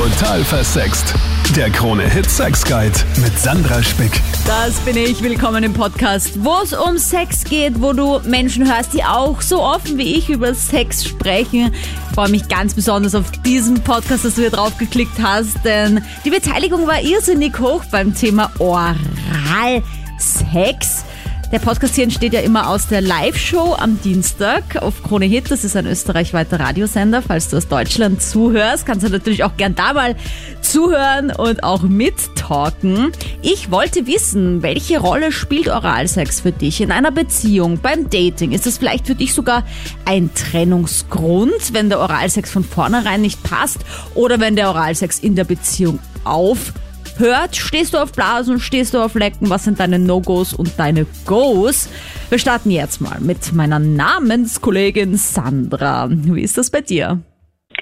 Total versext. Der Krone Hit Sex Guide mit Sandra Spick. Das bin ich. Willkommen im Podcast, wo es um Sex geht, wo du Menschen hörst, die auch so offen wie ich über Sex sprechen. Ich freue mich ganz besonders auf diesen Podcast, dass du hier drauf geklickt hast, denn die Beteiligung war irrsinnig hoch beim Thema Oralsex. Der Podcast hier entsteht ja immer aus der Live-Show am Dienstag auf Krone Hit. Das ist ein österreichweiter Radiosender. Falls du aus Deutschland zuhörst, kannst du natürlich auch gern da mal zuhören und auch mittalken. Ich wollte wissen, welche Rolle spielt Oralsex für dich in einer Beziehung, beim Dating? Ist das vielleicht für dich sogar ein Trennungsgrund, wenn der Oralsex von vornherein nicht passt oder wenn der Oralsex in der Beziehung auf hört. Stehst du auf Blasen, stehst du auf Lecken? Was sind deine No-Gos und deine Go's? Wir starten jetzt mal mit meiner Namenskollegin Sandra. Wie ist das bei dir?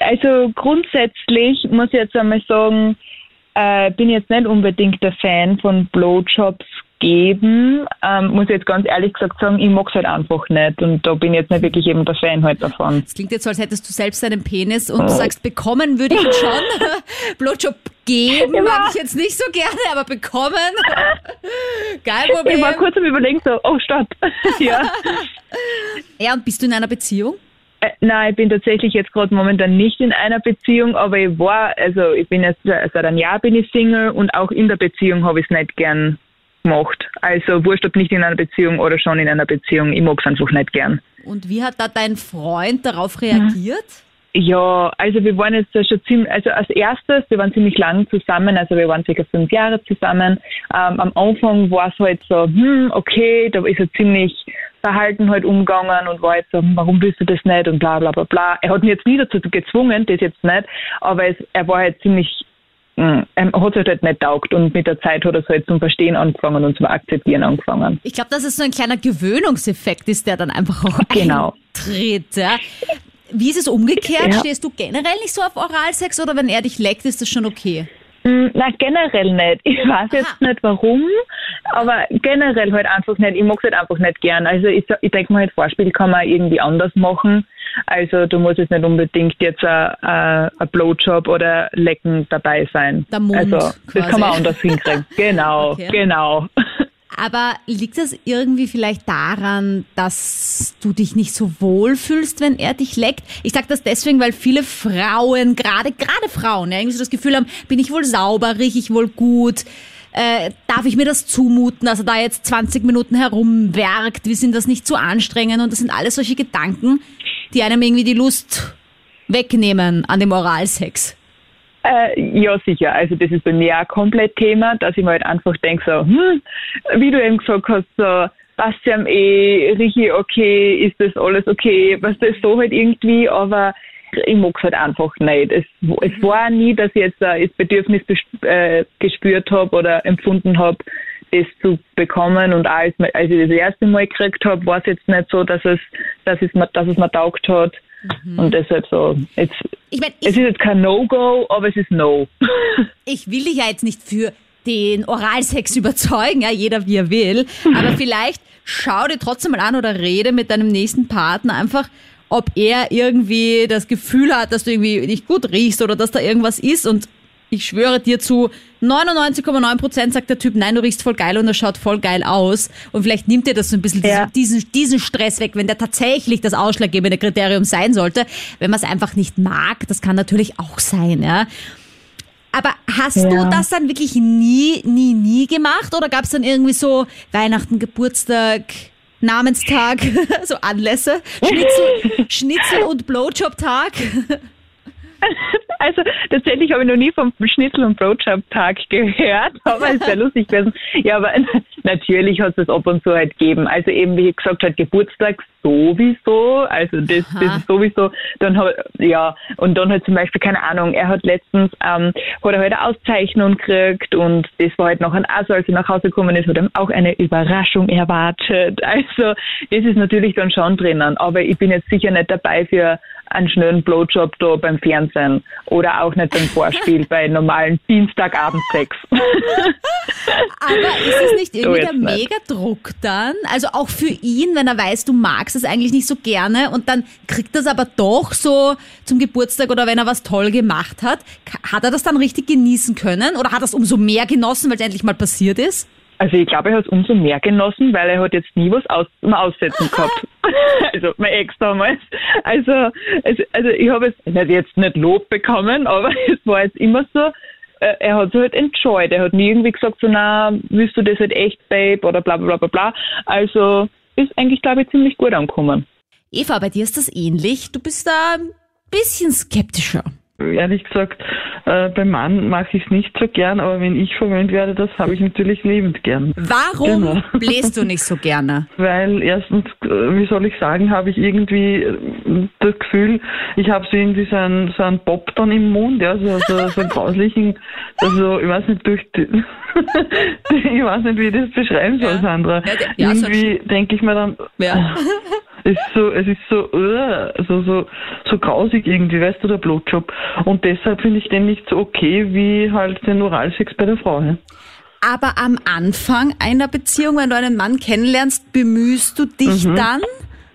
Also grundsätzlich muss ich jetzt einmal sagen, äh, bin jetzt nicht unbedingt der Fan von Blowjobs geben. Ähm, muss ich jetzt ganz ehrlich gesagt sagen, ich mag es halt einfach nicht. Und da bin ich jetzt nicht wirklich eben der Fan halt davon. Es klingt jetzt so, als hättest du selbst einen Penis und du sagst, bekommen würde ich ihn schon. Blowjob geben Ja. mag ich jetzt nicht so gerne, aber bekommen, kein Problem. Ich war kurz am Überlegen so, oh stopp. ja. Ja, und bist du in einer Beziehung? Äh, nein, ich bin tatsächlich jetzt gerade momentan nicht in einer Beziehung, aber ich war, also ich bin jetzt seit einem Jahr bin ich Single und auch in der Beziehung habe ich es nicht gern gemacht. Also wurscht ob nicht in einer Beziehung oder schon in einer Beziehung, ich mag es einfach nicht gern. Und wie hat da dein Freund darauf reagiert? Ja, also wir waren jetzt schon ziemlich, also als erstes, wir waren ziemlich lang zusammen, also wir waren circa fünf Jahre zusammen. Ähm, am Anfang war es halt so, hm, okay, da ist er ziemlich verhalten halt umgegangen und war jetzt so, hm, warum willst du das nicht und bla bla bla bla. Er hat mich jetzt nie dazu gezwungen, das jetzt nicht, aber es, er war halt ziemlich, hm, er hat es halt nicht taugt und mit der Zeit hat er es halt zum Verstehen angefangen und zum Akzeptieren angefangen. Ich glaube, dass es so ein kleiner Gewöhnungseffekt ist, der dann einfach auch Genau. eintritt. Ja? Wie ist es umgekehrt? Ja. Stehst du generell nicht so auf Oralsex oder wenn er dich leckt, ist das schon okay? Mm, Na, generell nicht. Ich weiß jetzt nicht warum, aber generell halt einfach nicht. Ich mag es halt einfach nicht gern. Also ich, ich denke mal, halt Vorspiel kann man irgendwie anders machen. Also du musst jetzt nicht unbedingt jetzt ein, ein ein Blowjob oder Lecken dabei sein. Der Mund also das quasi. kann man anders hinkriegen. Genau, Okay. genau. Aber liegt das irgendwie vielleicht daran, dass du dich nicht so wohl fühlst, wenn er dich leckt? Ich sage das deswegen, weil viele Frauen, gerade gerade Frauen, ja, irgendwie so das Gefühl haben, bin ich wohl sauber, riech ich wohl gut? Äh, darf ich mir das zumuten, dass er da jetzt 20 Minuten herumwerkt? Wir sind das nicht zu anstrengend? Und das sind alles solche Gedanken, die einem irgendwie die Lust wegnehmen an dem Oralsex. Äh, ja, sicher. Also das ist bei mir auch komplett Thema, dass ich mir halt einfach denke, so, hm, wie du eben gesagt hast, so, passt ja am eh, rieche okay, ist das alles okay, was das so halt irgendwie, aber ich mag's halt einfach nicht. Es, es war nie, dass ich jetzt äh, das Bedürfnis äh, gespürt habe oder empfunden habe, das zu bekommen. Und als, als ich das erste Mal gekriegt habe, war es jetzt nicht so, dass es, dass es, mir, dass es mir taugt hat. Und deshalb so, jetzt, Ich meine, es ist jetzt kein No-Go, aber es ist No. ich will dich ja jetzt nicht für den Oralsex überzeugen, ja, jeder wie er will, aber vielleicht schau dir trotzdem mal an oder rede mit deinem nächsten Partner einfach, ob er irgendwie das Gefühl hat, dass du irgendwie nicht gut riechst oder dass da irgendwas ist und ich schwöre dir zu 99,9 Prozent sagt der Typ, nein, du riechst voll geil und er schaut voll geil aus. Und vielleicht nimmt dir das so ein bisschen Ja. diesen, diesen, Stress weg, wenn der tatsächlich das ausschlaggebende Kriterium sein sollte. Wenn man es einfach nicht mag, das kann natürlich auch sein, ja. Aber hast du Ja. das dann wirklich nie, nie, nie gemacht? Oder gab es dann irgendwie so Weihnachten, Geburtstag, Namenstag, so Anlässe? Schnitzel, Schnitzel und Blowjob-Tag? Also tatsächlich habe ich noch nie vom Schnitzel- und Brotjob-Tag gehört, aber es ist sehr lustig gewesen. Ja, aber natürlich hat es das ab und zu halt gegeben. Also eben, wie ich gesagt habe, Geburtstag sowieso, also das, Aha. das ist sowieso. Dann hat, ja, und dann halt zum Beispiel, keine Ahnung, er hat letztens, ähm, hat er halt eine Auszeichnung gekriegt und das war halt nachher auch so, als er nach Hause gekommen ist, hat er auch eine Überraschung erwartet. Also das ist natürlich dann schon drinnen, aber ich bin jetzt sicher nicht dabei für einen schnellen Blowjob da beim Fernsehen oder auch nicht beim Vorspiel bei normalen Dienstagabendsex. Aber ist es nicht So irgendwie der. Mega-Druck dann? Also auch für ihn, wenn er weiß, du magst magst es eigentlich nicht so gerne und dann kriegt er es aber doch so zum Geburtstag oder wenn er was toll gemacht hat. Hat er das dann richtig genießen können oder hat er es umso mehr genossen, weil es endlich mal passiert ist? Also ich glaube, er hat es umso mehr genossen, weil er hat jetzt nie was aus, zum Aussetzen gehabt. also mein Ex damals. Also, also, also ich habe es jetzt nicht Lob bekommen, aber es war jetzt immer so, äh, er hat so halt enjoyed. Er hat nie irgendwie gesagt, so, na, willst du das halt echt, Babe, oder bla bla bla bla. Also ist eigentlich, glaube ich, ziemlich gut angekommen. Eva, bei dir ist das ähnlich. Du bist da ein bisschen skeptischer. Ehrlich gesagt, äh, beim Mann mache ich es nicht so gern, aber wenn ich verwöhnt werde, das habe ich natürlich liebend gern. Warum genau. bläst du nicht so gerne? Weil erstens, äh, wie soll ich sagen, habe ich irgendwie äh, das Gefühl, ich habe so irgendwie so einen, so einen Bob dann im Mund, ja, so, so, so einen grauslichen, also ich weiß nicht, durch die, ich weiß nicht, wie ich das beschreiben soll, ja. Sandra. Ja, ja, irgendwie denke ich mir dann, ja. Es ist so, es ist so, uh, so, so, so grausig irgendwie, weißt du, der Blowjob. Und deshalb finde ich den nicht so okay wie halt den Oralsex bei der Frau. Ja? Aber am Anfang einer Beziehung, wenn du einen Mann kennenlernst, bemühst du dich mhm. dann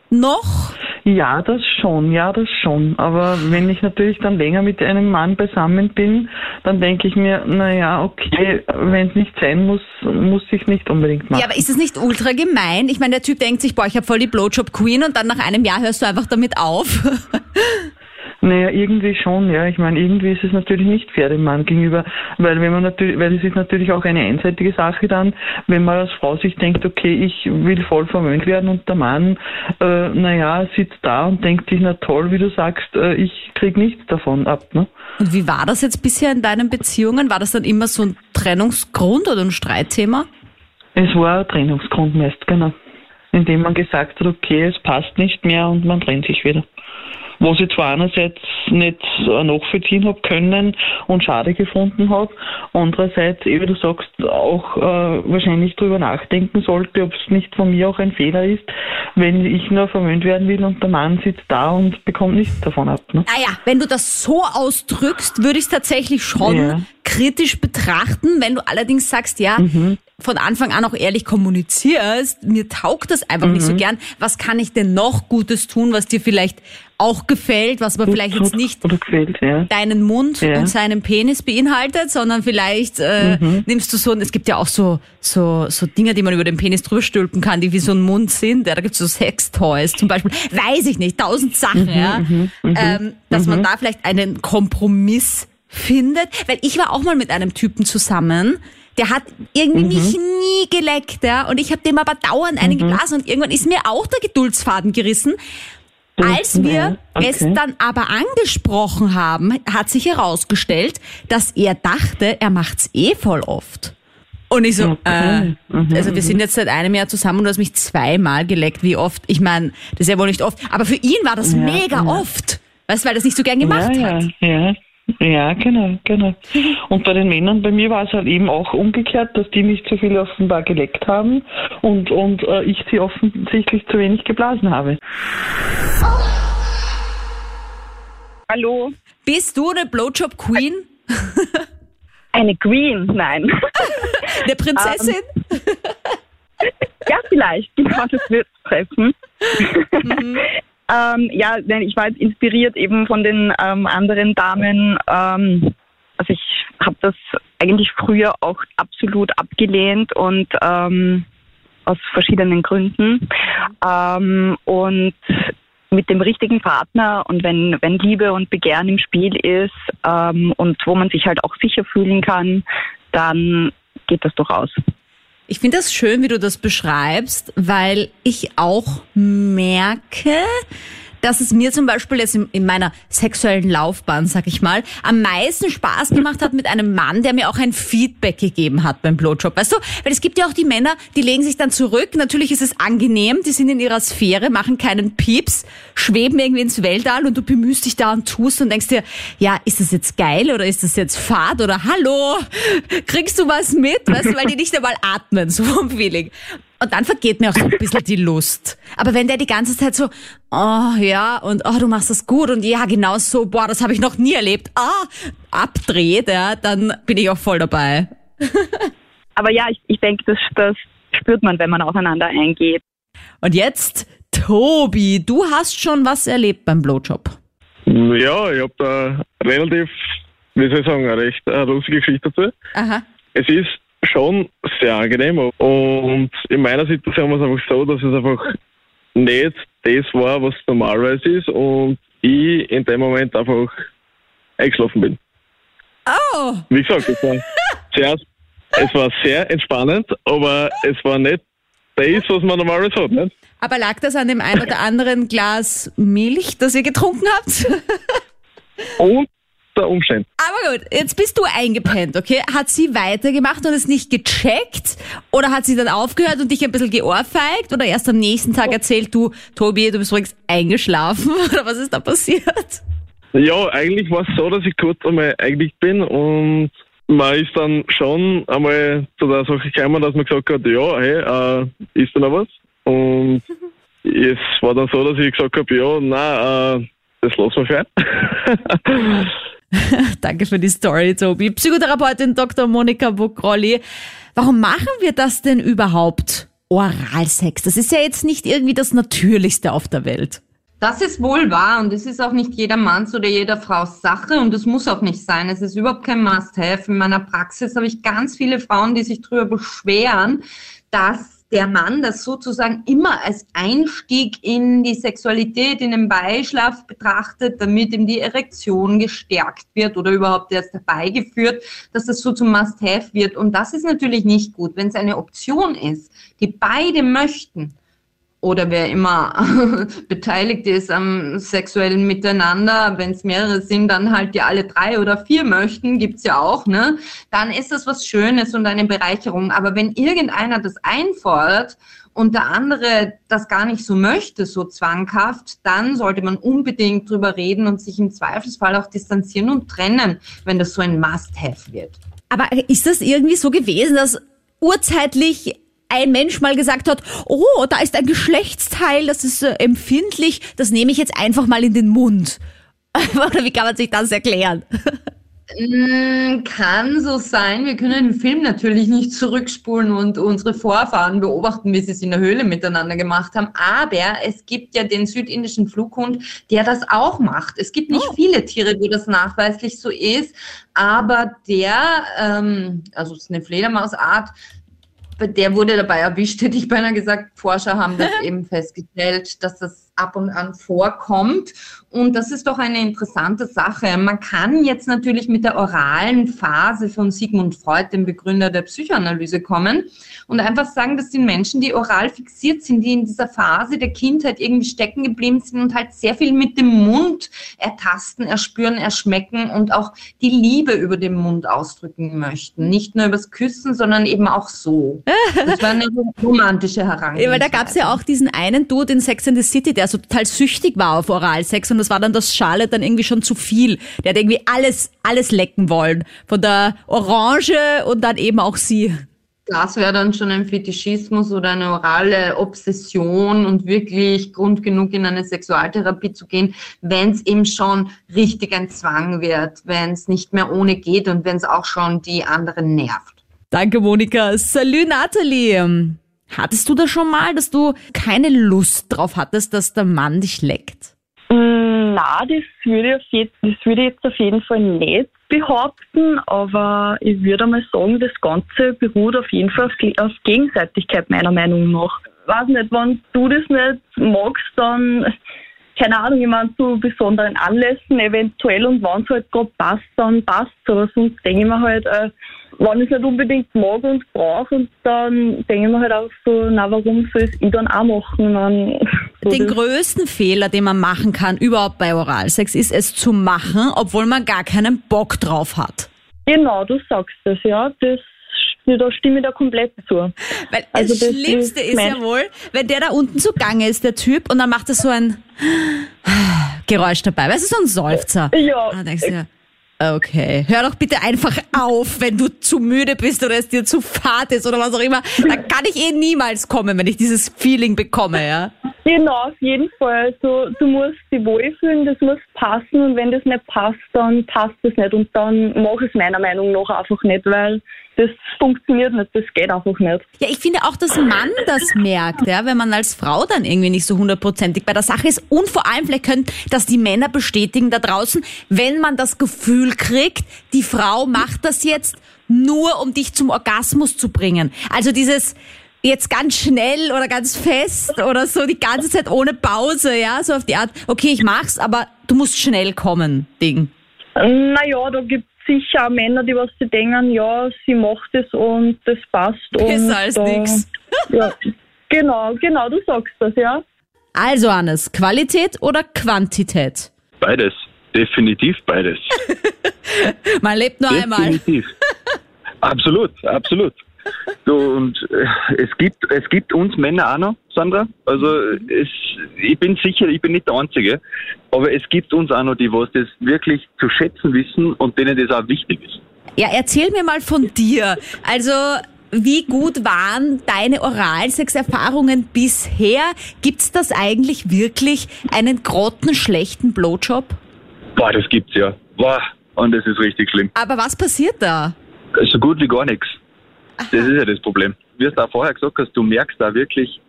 noch? Ja, das schon, ja, das schon. Aber wenn ich natürlich dann länger mit einem Mann beisammen bin, dann denke ich mir, naja, okay, wenn es nicht sein muss, muss ich nicht unbedingt machen. Ja, aber ist es nicht ultra gemein? Ich meine, der Typ denkt sich, boah, ich habe voll die Blowjob Queen und dann nach einem Jahr hörst du einfach damit auf. Naja, irgendwie schon, ja. Ich meine, irgendwie ist es natürlich nicht fair dem Mann gegenüber, weil wenn man natürlich, weil es ist natürlich auch eine einseitige Sache dann, wenn man als Frau sich denkt, okay, ich will voll verwöhnt werden und der Mann, äh, naja, sitzt da und denkt sich, na toll, wie du sagst, äh, ich krieg nichts davon ab, ne? Und wie war das jetzt bisher in deinen Beziehungen? War das dann immer so ein Trennungsgrund oder ein Streitthema? Es war ein Trennungsgrund meist, genau. Indem man gesagt hat, okay, es passt nicht mehr und man trennt sich wieder was ich zwar einerseits nicht nachvollziehen habe können und schade gefunden habe, andererseits, wie du sagst, auch äh, wahrscheinlich darüber nachdenken sollte, ob es nicht von mir auch ein Fehler ist, wenn ich nur verwöhnt werden will und der Mann sitzt da und bekommt nichts davon ab. Ne? Naja, ah wenn du das so ausdrückst, würde ich es tatsächlich schon ja. kritisch betrachten. Wenn du allerdings sagst, ja, mhm von Anfang an auch ehrlich kommunizierst, mir taugt das einfach mhm. nicht so mhm. gern. Was kann ich denn noch Gutes tun, was dir vielleicht auch gefällt, was aber vielleicht jetzt nicht gefällt, ja. deinen Mund ja. und seinen Penis beinhaltet, sondern vielleicht äh, mhm. nimmst du so, es gibt ja auch so, so, so Dinge, die man über den Penis drüber stülpen kann, die wie so ein Mund sind. Ja, da gibt's so Sextoys zum Beispiel. Weiß ich nicht, tausend Sachen, mhm, ja. Mhm, mhm. ähm, dass man da vielleicht einen Kompromiss findet. Weil ich war auch mal mit einem Typen zusammen, der hat irgendwie mhm. mich nie geleckt, ja. Und ich habe dem aber dauernd einen mhm. geblasen und irgendwann ist mir auch der Geduldsfaden gerissen. Als wir okay. es dann aber angesprochen haben, hat sich herausgestellt, dass er dachte, er macht's eh voll oft. Und ich so, okay. äh, mhm, also wir sind jetzt seit einem Jahr zusammen und du hast mich zweimal geleckt. Wie oft? Ich meine, das ist ja wohl nicht oft. Aber für ihn war das ja, mega ja. oft. Weißt du, weil er das nicht so gern gemacht ja, hat. Ja, ja, genau, genau. Und bei den Männern, bei mir war es halt eben auch umgekehrt, dass die nicht so viel offenbar geleckt haben und, und äh, ich sie offensichtlich zu wenig geblasen habe. Hallo. Bist du eine Blowjob Queen? Eine Queen? Nein. Eine Prinzessin? Um, ähm, ja, vielleicht. Genau, das wird treffen. Mhm. Ähm, ja, ich war jetzt inspiriert eben von den ähm, anderen Damen. Ähm, also ich habe das eigentlich früher auch absolut abgelehnt und ähm, aus verschiedenen Gründen. Ähm, und mit dem richtigen Partner und wenn, wenn Liebe und Begehren im Spiel ist ähm, und wo man sich halt auch sicher fühlen kann, dann geht das durchaus. Ich finde das schön, wie du das beschreibst, weil ich auch merke, dass es mir zum Beispiel jetzt in, in meiner sexuellen Laufbahn, sag ich mal, am meisten Spaß gemacht hat mit einem Mann, der mir auch ein Feedback gegeben hat beim Blowjob. Weißt du? Weil es gibt ja auch die Männer, die legen sich dann zurück. Natürlich ist es angenehm, die sind in ihrer Sphäre, machen keinen Pieps, schweben irgendwie ins Weltall und du bemühst dich da und tust und denkst dir, ja, ist das jetzt geil oder ist das jetzt fad oder hallo, kriegst du was mit? Weißt du, weil die nicht einmal atmen, so vom Feeling. Und dann vergeht mir auch so ein bisschen die Lust. Aber wenn der die ganze Zeit so, oh ja, und oh, du machst das gut und ja, genau so, boah, das habe ich noch nie erlebt, ah, abdreht, ja, dann bin ich auch voll dabei. Aber ja, ich, ich denke, das, das spürt man, wenn man aufeinander eingeht. Und jetzt Tobi, du hast schon was erlebt beim Blowjob. Ja, ich habe da relativ, wie soll ich sagen, eine recht eine lustige Geschichte dazu. Aha. Es ist schon sehr angenehm und in meiner Situation war es einfach so, dass es einfach nicht das war, was normalerweise ist und ich in dem Moment einfach eingeschlafen bin. Oh, Wie gesagt, es war sehr, es war sehr entspannend, aber es war nicht das, was man normalerweise hat. Nicht? aber lag das an dem ein oder anderen Glas Milch, das ihr getrunken habt? Und der Umstand. Aber gut, jetzt bist du eingepennt, okay? Hat sie weitergemacht und es nicht gecheckt? Oder hat sie dann aufgehört und dich ein bisschen geohrfeigt? Oder erst am nächsten Tag erzählt du, Tobi, du bist übrigens eingeschlafen? Oder was ist da passiert? Ja, eigentlich war es so, dass ich kurz einmal eigentlich bin und man ist dann schon einmal zu der Sache gekommen, dass man gesagt hat, ja, hey, äh, ist da noch was? Und es war dann so, dass ich gesagt habe, ja, nein, äh, das lassen wir fern. Danke für die Story, Tobi. Psychotherapeutin Dr. Monika Buckrolli. Warum machen wir das denn überhaupt? Oralsex. Das ist ja jetzt nicht irgendwie das Natürlichste auf der Welt. Das ist wohl wahr und es ist auch nicht jeder Manns oder jeder Frau's Sache und es muss auch nicht sein. Es ist überhaupt kein Must-have. In meiner Praxis habe ich ganz viele Frauen, die sich darüber beschweren, dass der Mann das sozusagen immer als Einstieg in die Sexualität, in den Beischlaf betrachtet, damit ihm die Erektion gestärkt wird oder überhaupt erst herbeigeführt, dass das so zum Must-have wird. Und das ist natürlich nicht gut. Wenn es eine Option ist, die beide möchten, oder wer immer beteiligt ist am sexuellen Miteinander, wenn es mehrere sind, dann halt die alle drei oder vier möchten, gibt's ja auch, ne? Dann ist das was Schönes und eine Bereicherung. Aber wenn irgendeiner das einfordert und der andere das gar nicht so möchte, so zwanghaft, dann sollte man unbedingt drüber reden und sich im Zweifelsfall auch distanzieren und trennen, wenn das so ein Must-have wird. Aber ist das irgendwie so gewesen, dass urzeitlich ein Mensch mal gesagt hat, oh, da ist ein Geschlechtsteil, das ist äh, empfindlich, das nehme ich jetzt einfach mal in den Mund. Oder wie kann man sich das erklären? Mm, Kann so sein. Wir können den Film natürlich nicht zurückspulen und unsere Vorfahren beobachten, wie sie es in der Höhle miteinander gemacht haben. Aber es gibt ja den südindischen Flughund, der das auch macht. Es gibt nicht Oh. viele Tiere, wo das nachweislich so ist, aber der, ähm, also es ist eine Fledermausart, der wurde dabei erwischt, hätte ich beinahe gesagt. Forscher haben das eben festgestellt, dass das ab und an vorkommt. Und das ist doch eine interessante Sache. Man kann jetzt natürlich mit der oralen Phase von Sigmund Freud, dem Begründer der Psychoanalyse, kommen und einfach sagen, das sind Menschen, die oral fixiert sind, die in dieser Phase der Kindheit irgendwie stecken geblieben sind und halt sehr viel mit dem Mund ertasten, erspüren, erschmecken und auch die Liebe über den Mund ausdrücken möchten. Nicht nur übers Küssen, sondern eben auch so. Das war eine romantische Ja, Herangehensweise. weil da gab es ja auch diesen einen Dude in Sex and the City, der so total süchtig war auf Oralsex und das war dann das Charlotte dann irgendwie schon zu viel. Der hat irgendwie alles, alles lecken wollen. Von der Orange und dann eben auch sie. Das wäre dann schon ein Fetischismus oder eine orale Obsession und wirklich Grund genug in eine Sexualtherapie zu gehen, wenn es eben schon richtig ein Zwang wird, wenn es nicht mehr ohne geht und wenn es auch schon die anderen nervt. Danke, Monika. Salut, Nathalie. Hattest du das schon mal, dass du keine Lust drauf hattest, dass der Mann dich leckt? Mm, Na, das würde, ich ich jetzt auf jeden Fall nicht behaupten, aber ich würde einmal sagen, das Ganze beruht auf jeden Fall auf, auf Gegenseitigkeit, meiner Meinung nach. Weiß nicht, wenn du das nicht magst, dann, keine Ahnung, ich meine, zu besonderen Anlässen eventuell und wenn es halt gerade passt, dann passt aber sonst denke ich mir halt, äh, wenn ich es nicht unbedingt mag und brauche, und dann denke ich mir halt auch so, na, warum soll es ich dann auch machen? Dann, so Den größten Fehler, den man machen kann, überhaupt bei Oralsex, ist es zu machen, obwohl man gar keinen Bock drauf hat. Genau, du sagst es, ja. Das, da stimme ich da komplett zu. Weil Also das das Schlimmste ist ist ja wohl, wenn der da unten zugange ist, der Typ, und dann macht er so ein Geräusch dabei. Weißt du, so ein Seufzer. Ja. Und dann denkst du dir, okay, hör doch bitte einfach auf, wenn du zu müde bist oder es dir zu fad ist oder was auch immer. Dann kann ich eh niemals kommen, wenn ich dieses Feeling bekomme, ja. Genau, auf jeden Fall. So, du musst dich wohlfühlen, das muss passen und wenn das nicht passt, dann passt es nicht und dann mach es meiner Meinung nach einfach nicht, weil das funktioniert nicht, das geht einfach nicht. Ja, ich finde auch, dass Mann das merkt, ja, wenn man als Frau dann irgendwie nicht so hundertprozentig bei der Sache ist. Und vor allem, vielleicht können das die Männer bestätigen da draußen, wenn man das Gefühl kriegt, die Frau macht das jetzt nur, um dich zum Orgasmus zu bringen. Also dieses jetzt ganz schnell oder ganz fest oder so die ganze Zeit ohne Pause, ja, so auf die Art, okay, ich mach's, aber du musst schnell kommen, Ding. Naja, da gibt es sicher auch Männer, die was sie denken, ja, sie macht es und das passt. Besser und, als da- nix. Ja, genau, genau, du sagst das, ja. Also, Hannes, Qualität oder Quantität? Beides. Definitiv beides. Man lebt nur einmal. Definitiv. absolut, absolut. So, und äh, es gibt, es gibt uns Männer auch noch, Sandra. Also es, ich bin sicher, ich bin nicht der Einzige, aber es gibt uns auch noch, die was das wirklich zu schätzen wissen und denen das auch wichtig ist. Ja, erzähl mir mal von dir. Also, wie gut waren deine Oralsex-Erfahrungen bisher? Gibt's das eigentlich wirklich einen grottenschlechten Blowjob? Boah, das gibt's ja. Boah, und das ist richtig schlimm. Aber was passiert da? So gut wie gar nichts. Das ist ja das Problem. Wie du auch vorher gesagt hast, du merkst da wirklich,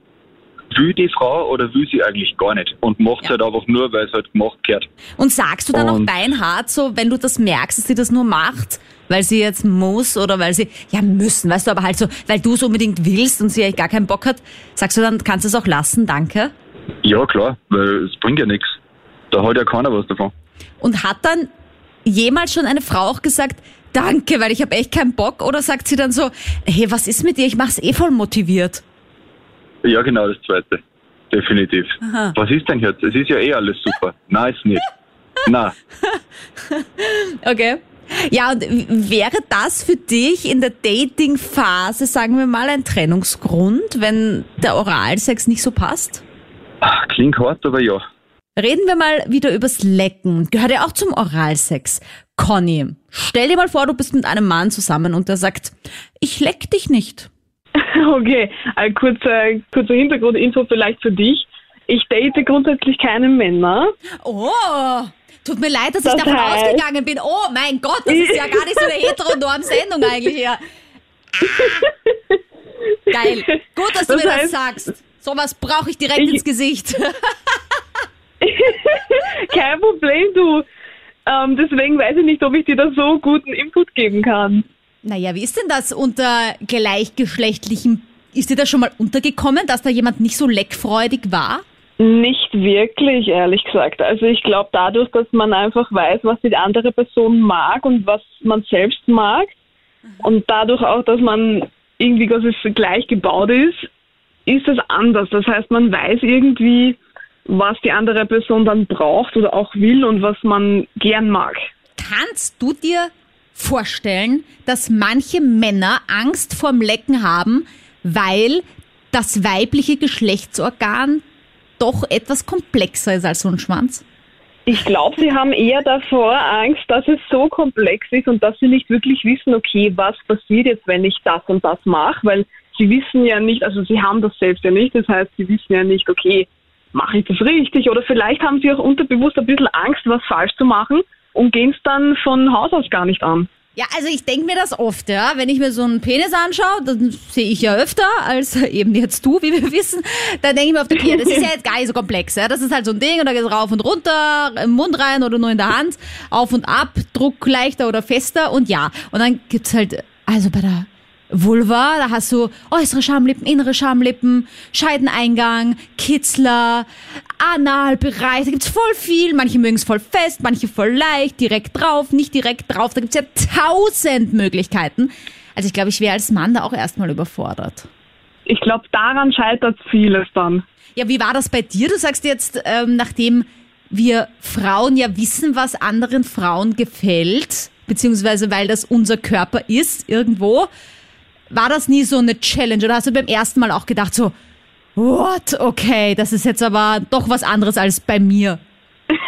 will die Frau oder will sie eigentlich gar nicht und macht Ja. halt einfach nur, weil es halt gemacht gehört. Und sagst du dann auch Und- beinhart so, wenn du das merkst, dass sie das nur macht, weil sie jetzt muss oder weil sie, ja müssen, weißt du, aber halt so, weil du es unbedingt willst und sie eigentlich gar keinen Bock hat, sagst du dann, kannst du es auch lassen, danke? Ja, klar, weil es bringt ja nichts. Da hat ja keiner was davon. Und hat dann jemals schon eine Frau auch gesagt, danke, weil ich habe echt keinen Bock? Oder sagt sie dann so, hey, was ist mit dir? Ich mach's eh voll motiviert. Ja, genau, das Zweite. Definitiv. Aha. Was ist denn jetzt? Es ist ja eh alles super. Nein, ist nicht. Nein. Okay. Ja, und wäre das für dich in der Dating-Phase, sagen wir mal, ein Trennungsgrund, wenn der Oralsex nicht so passt? Ah, Klingt hart, aber ja. Reden wir mal wieder übers Lecken. Gehört ja auch zum Oralsex. Conny, stell dir mal vor, du bist mit einem Mann zusammen und der sagt, ich leck dich nicht. Okay, ein kurzer, kurzer Hintergrundinfo vielleicht für dich. Ich date grundsätzlich keine Männer. Oh, tut mir leid, dass ich Das davon heißt- ausgegangen bin. Oh mein Gott, das ist ja gar nicht so eine heteronorm-Sendung eigentlich hier. Ah. Geil. Gut, dass du Das mir das heißt- sagst. Sowas brauche ich direkt Ich- ins Gesicht. Kein Problem, du. Ähm, deswegen weiß ich nicht, ob ich dir da so guten Input geben kann. Naja, wie ist denn das unter gleichgeschlechtlichen? Ist dir das schon mal untergekommen, dass da jemand nicht so leckfreudig war? Nicht wirklich, ehrlich gesagt. Also ich glaube, dadurch, dass man einfach weiß, was die andere Person mag und was man selbst mag und dadurch auch, dass man irgendwie quasi gleich gebaut ist, ist es anders. Das heißt, man weiß irgendwie, was die andere Person dann braucht oder auch will und was man gern mag. Kannst du dir vorstellen, dass manche Männer Angst vorm Lecken haben, weil das weibliche Geschlechtsorgan doch etwas komplexer ist als so ein Schwanz? Ich glaube, sie haben eher davor Angst, dass es so komplex ist und dass sie nicht wirklich wissen, okay, was passiert jetzt, wenn ich das und das mache, weil sie wissen ja nicht, also sie haben das selbst ja nicht, das heißt, sie wissen ja nicht, okay, mache ich das richtig oder vielleicht haben sie auch unterbewusst ein bisschen Angst, was falsch zu machen und gehen es dann von Haus aus gar nicht an. Ja, also ich denke mir das oft, ja. Wenn ich mir so einen Penis anschaue, dann sehe ich ja öfter als eben jetzt du, wie wir wissen. Dann denke ich mir oft, okay, das ist ja jetzt gar nicht so komplex, ja. Das ist halt so ein Ding und da geht es rauf und runter, im Mund rein oder nur in der Hand, auf und ab, Druck leichter oder fester und ja. Und dann gibt's halt, also bei der Vulva, da hast du äußere Schamlippen, innere Schamlippen, Scheideneingang, Kitzler, Analbereich, da gibt's voll viel. Manche mögen es voll fest, manche voll leicht, direkt drauf, nicht direkt drauf. Da gibt's ja tausend Möglichkeiten. Also ich glaube, ich wäre als Mann da auch erstmal überfordert. Ich glaube, daran scheitert vieles dann. Ja, wie war das bei dir? Du sagst jetzt, ähm, nachdem wir Frauen ja wissen, was anderen Frauen gefällt, beziehungsweise weil das unser Körper ist irgendwo, war das nie so eine Challenge? Oder hast du beim ersten Mal auch gedacht so, what, okay, das ist jetzt aber doch was anderes als bei mir?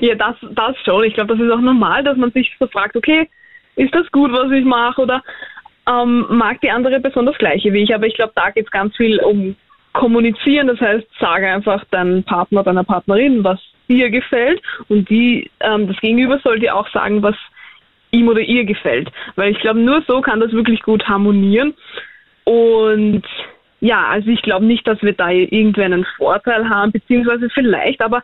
Ja, das, das schon. Ich glaube, das ist auch normal, dass man sich so fragt, okay, ist das gut, was ich mache oder ähm, mag die andere Person das gleiche wie ich? Aber ich glaube, da geht es ganz viel um kommunizieren. Das heißt, sage einfach deinem Partner, deiner Partnerin, was dir gefällt und die, ähm, das Gegenüber soll dir auch sagen, was ihm oder ihr gefällt. Weil ich glaube, nur so kann das wirklich gut harmonieren. Und ja, also ich glaube nicht, dass wir da irgendwie einen Vorteil haben, beziehungsweise vielleicht, aber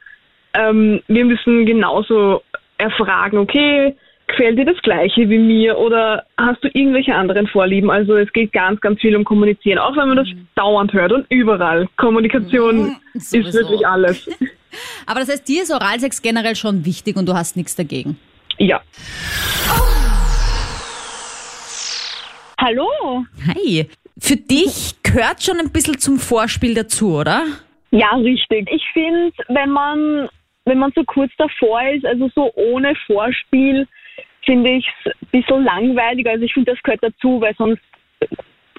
ähm, wir müssen genauso erfragen, okay, gefällt dir das Gleiche wie mir oder hast du irgendwelche anderen Vorlieben? Also es geht ganz, ganz viel um Kommunizieren, auch wenn man das mhm. dauernd hört und überall. Kommunikation mhm, ist wirklich alles. Aber das heißt, dir ist Oralsex generell schon wichtig und du hast nichts dagegen? Ja. Hallo. Hi. Für dich gehört schon ein bisschen zum Vorspiel dazu, oder? Ja, richtig. Ich finde, wenn man, wenn man so kurz davor ist, also so ohne Vorspiel, finde ich es ein bisschen langweilig. Also ich finde, das gehört dazu, weil sonst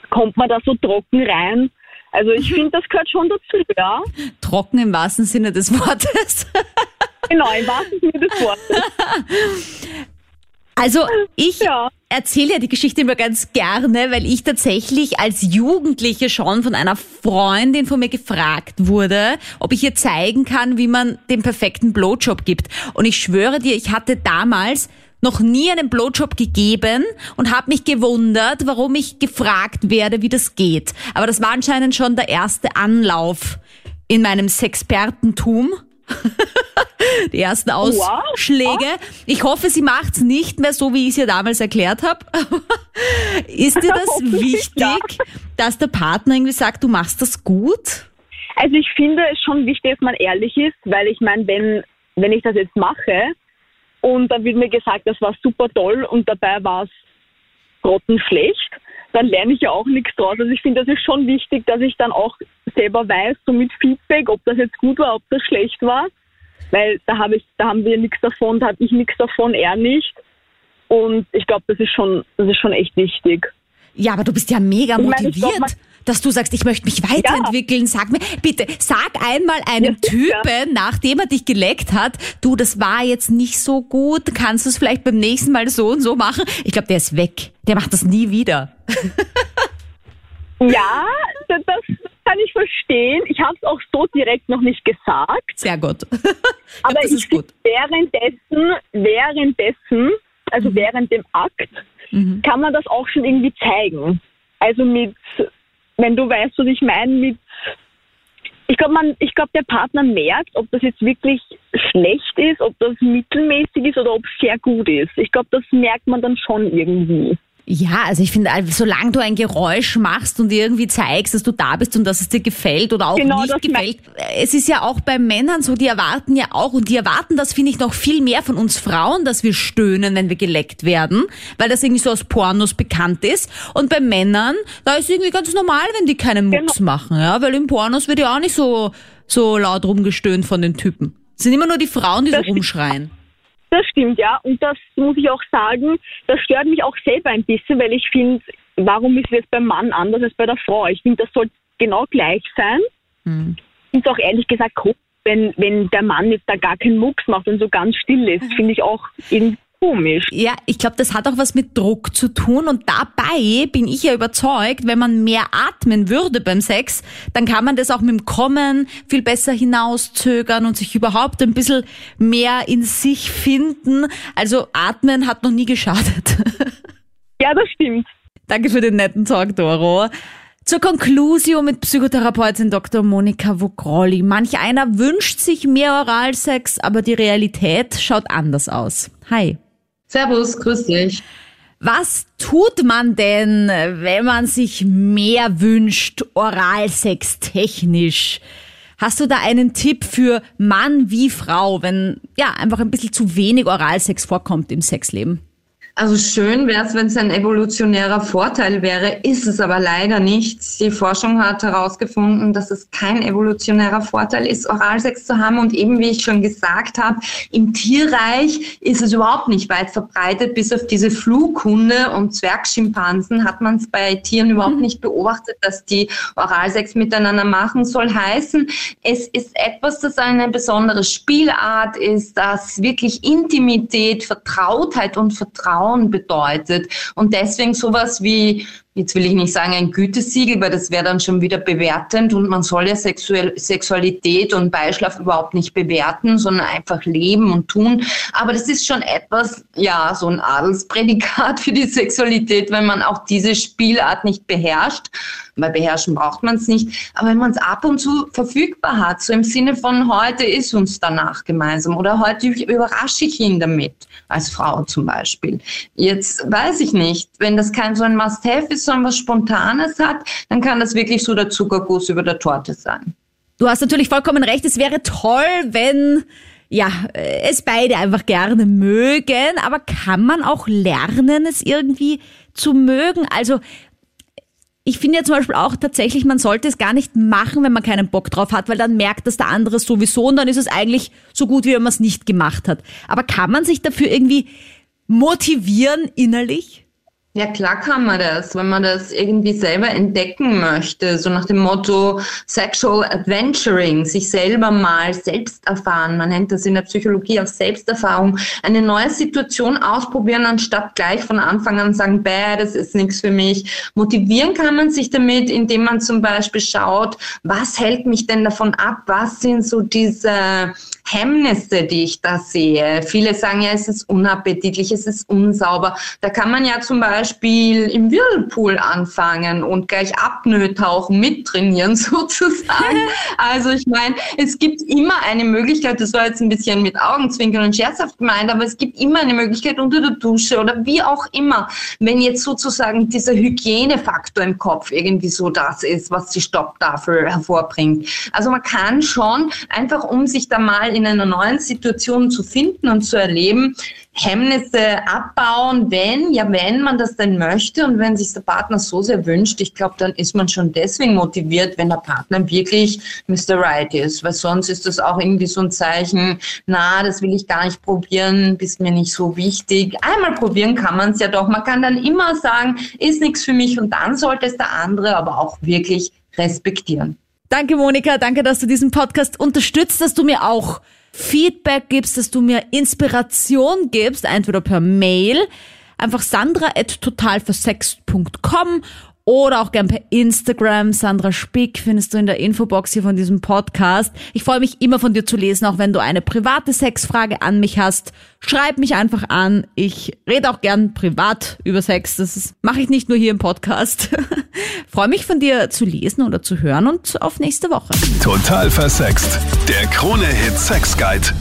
kommt man da so trocken rein. Also ich finde, das gehört schon dazu, ja. Trocken im wahrsten Sinne des Wortes. genau, im wahrsten Sinne des Wortes. Also ich ja. erzähle ja die Geschichte immer ganz gerne, weil ich tatsächlich als Jugendliche schon von einer Freundin von mir gefragt wurde, ob ich ihr zeigen kann, wie man den perfekten Blowjob gibt. Und ich schwöre dir, ich hatte damals noch nie einen Blowjob gegeben und habe mich gewundert, warum ich gefragt werde, wie das geht. Aber das war anscheinend schon der erste Anlauf in meinem Sexpertentum. die ersten Ausschläge. Ich hoffe, sie macht's nicht mehr so, wie ich es ihr damals erklärt habe. Ist dir das wichtig, dass der Partner irgendwie sagt, du machst das gut? Also ich finde es schon wichtig, dass man ehrlich ist, weil ich meine, wenn, wenn ich das jetzt mache und dann wird mir gesagt, das war super toll und dabei war es grottenschlecht, dann lerne ich ja auch nichts draus. Also ich finde, das ist schon wichtig, dass ich dann auch selber weiß, so mit Feedback, ob das jetzt gut war, ob das schlecht war. Weil da habe ich, da haben wir nichts davon, da habe ich nichts davon, er nicht. Und ich glaube, das ist schon, das ist schon echt wichtig. Ja, aber du bist ja mega motiviert, ich mein, dass du sagst, ich möchte mich weiterentwickeln. Ja. Sag mir, bitte, sag einmal einem ja, Typen, nachdem er dich geleckt hat, du, das war jetzt nicht so gut, kannst du es vielleicht beim nächsten Mal so und so machen? Ich glaube, der ist weg. Der macht das nie wieder. ja, das, kann ich verstehen. Ich habe es auch so direkt noch nicht gesagt. Sehr gut. Aber glaub, ich gut. währenddessen, währenddessen, also mhm. während dem Akt, mhm. kann man das auch schon irgendwie zeigen. Also mit, wenn du weißt, was ich meine, mit ich glaube, man, ich glaube, der Partner merkt, ob das jetzt wirklich schlecht ist, ob das mittelmäßig ist oder ob es sehr gut ist. Ich glaube, das merkt man dann schon irgendwie. Ja, also ich finde, also solange du ein Geräusch machst und irgendwie zeigst, dass du da bist und dass es dir gefällt oder auch genau, nicht gefällt. Es ist ja auch bei Männern so, die erwarten ja auch und die erwarten das, finde ich, noch viel mehr von uns Frauen, dass wir stöhnen, wenn wir geleckt werden, weil das irgendwie so aus Pornos bekannt ist. Und bei Männern, da ist irgendwie ganz normal, wenn die keinen Mucks genau. machen, ja, weil in Pornos wird ja auch nicht so, so laut rumgestöhnt von den Typen. Es sind immer nur die Frauen, die das so rumschreien. Das stimmt, ja. Und das muss ich auch sagen, das stört mich auch selber ein bisschen, weil ich finde, warum ist es jetzt beim Mann anders als bei der Frau? Ich finde, das soll genau gleich sein. Mhm. Es auch ehrlich gesagt wenn, wenn der Mann jetzt da gar keinen Mucks macht und so ganz still ist. Finde ich auch irgendwie komisch. Ja, ich glaube, das hat auch was mit Druck zu tun und dabei bin ich ja überzeugt, wenn man mehr atmen würde beim Sex, dann kann man das auch mit dem Kommen viel besser hinauszögern und sich überhaupt ein bisschen mehr in sich finden. Also atmen hat noch nie geschadet. Ja, das stimmt. Danke für den netten Talk, Doro. Zur Konklusion mit Psychotherapeutin Dr. Monika Vogrolli. Manch einer wünscht sich mehr Oralsex, aber die Realität schaut anders aus. Hi. Servus, grüß dich. Was tut man denn, wenn man sich mehr wünscht, Oralsex technisch? Hast du da einen Tipp für Mann wie Frau, wenn ja einfach ein bisschen zu wenig Oralsex vorkommt im Sexleben? Also schön wäre es, wenn es ein evolutionärer Vorteil wäre, ist es aber leider nicht. Die Forschung hat herausgefunden, dass es kein evolutionärer Vorteil ist, Oralsex zu haben. Und eben, wie ich schon gesagt habe, im Tierreich ist es überhaupt nicht weit verbreitet. Bis auf diese Flughunde und Zwergschimpansen hat man es bei Tieren überhaupt mhm. nicht beobachtet, dass die Oralsex miteinander machen. Soll heißen, es ist etwas, das eine besondere Spielart ist, das wirklich Intimität, Vertrautheit und Vertrauen Frauen bedeutet. Und deswegen sowas wie jetzt will ich nicht sagen ein Gütesiegel, weil das wäre dann schon wieder bewertend und man soll ja Sexuell Sexualität und Beischlaf überhaupt nicht bewerten, sondern einfach leben und tun. Aber das ist schon etwas, ja, so ein Adelsprädikat für die Sexualität, wenn man auch diese Spielart nicht beherrscht. Weil beherrschen braucht man es nicht. Aber wenn man es ab und zu verfügbar hat, so im Sinne von heute ist uns danach gemeinsam oder heute überrasche ich ihn damit, als Frau zum Beispiel. Jetzt weiß ich nicht, wenn das kein so ein Must-Have ist, sondern was Spontanes hat, dann kann das wirklich so der Zuckerguss über der Torte sein. Du hast natürlich vollkommen recht. Es wäre toll, wenn ja, es beide einfach gerne mögen, aber kann man auch lernen, es irgendwie zu mögen? Also, ich finde ja zum Beispiel auch tatsächlich, man sollte es gar nicht machen, wenn man keinen Bock drauf hat, weil dann merkt das der andere sowieso und dann ist es eigentlich so gut, wie wenn man es nicht gemacht hat. Aber kann man sich dafür irgendwie motivieren innerlich? Ja, klar kann man das, wenn man das irgendwie selber entdecken möchte, so nach dem Motto Sexual Adventuring, sich selber mal selbst erfahren. Man nennt das in der Psychologie auch Selbsterfahrung. Eine neue Situation ausprobieren, anstatt gleich von Anfang an sagen, bäh, das ist nichts für mich. Motivieren kann man sich damit, indem man zum Beispiel schaut, was hält mich denn davon ab? Was sind so diese Hemmnisse, die ich da sehe. Viele sagen ja, es ist unappetitlich, es ist unsauber. Da kann man ja zum Beispiel im Whirlpool anfangen und gleich Apnoe tauchen, mittrainieren sozusagen. also ich meine, es gibt immer eine Möglichkeit, das war jetzt ein bisschen mit Augenzwinkern und scherzhaft gemeint, aber es gibt immer eine Möglichkeit unter der Dusche oder wie auch immer, wenn jetzt sozusagen dieser Hygienefaktor im Kopf irgendwie so das ist, was die Stopptafel hervorbringt. Also man kann schon einfach, um sich da mal in einer neuen Situation zu finden und zu erleben, Hemmnisse abbauen, wenn, ja, wenn man das denn möchte und wenn sich der Partner so sehr wünscht, ich glaube, dann ist man schon deswegen motiviert, wenn der Partner wirklich Mr. Right ist, weil sonst ist das auch irgendwie so ein Zeichen, na, das will ich gar nicht probieren, bist mir nicht so wichtig. Einmal probieren kann man es ja doch. Man kann dann immer sagen, ist nichts für mich und dann sollte es der andere aber auch wirklich respektieren. Danke, Monika. Danke, dass du diesen Podcast unterstützt, dass du mir auch Feedback gibst, dass du mir Inspiration gibst, entweder per Mail, einfach sandra at totalversext.com oder auch gern per Instagram. Sandra Spick findest du in der Infobox hier von diesem Podcast. Ich freue mich immer von dir zu lesen, auch wenn du eine private Sexfrage an mich hast. Schreib mich einfach an. Ich rede auch gern privat über Sex. Das mache ich nicht nur hier im Podcast. freue mich von dir zu lesen oder zu hören und auf nächste Woche. Total versext. Der Krone-Hit Sex Guide.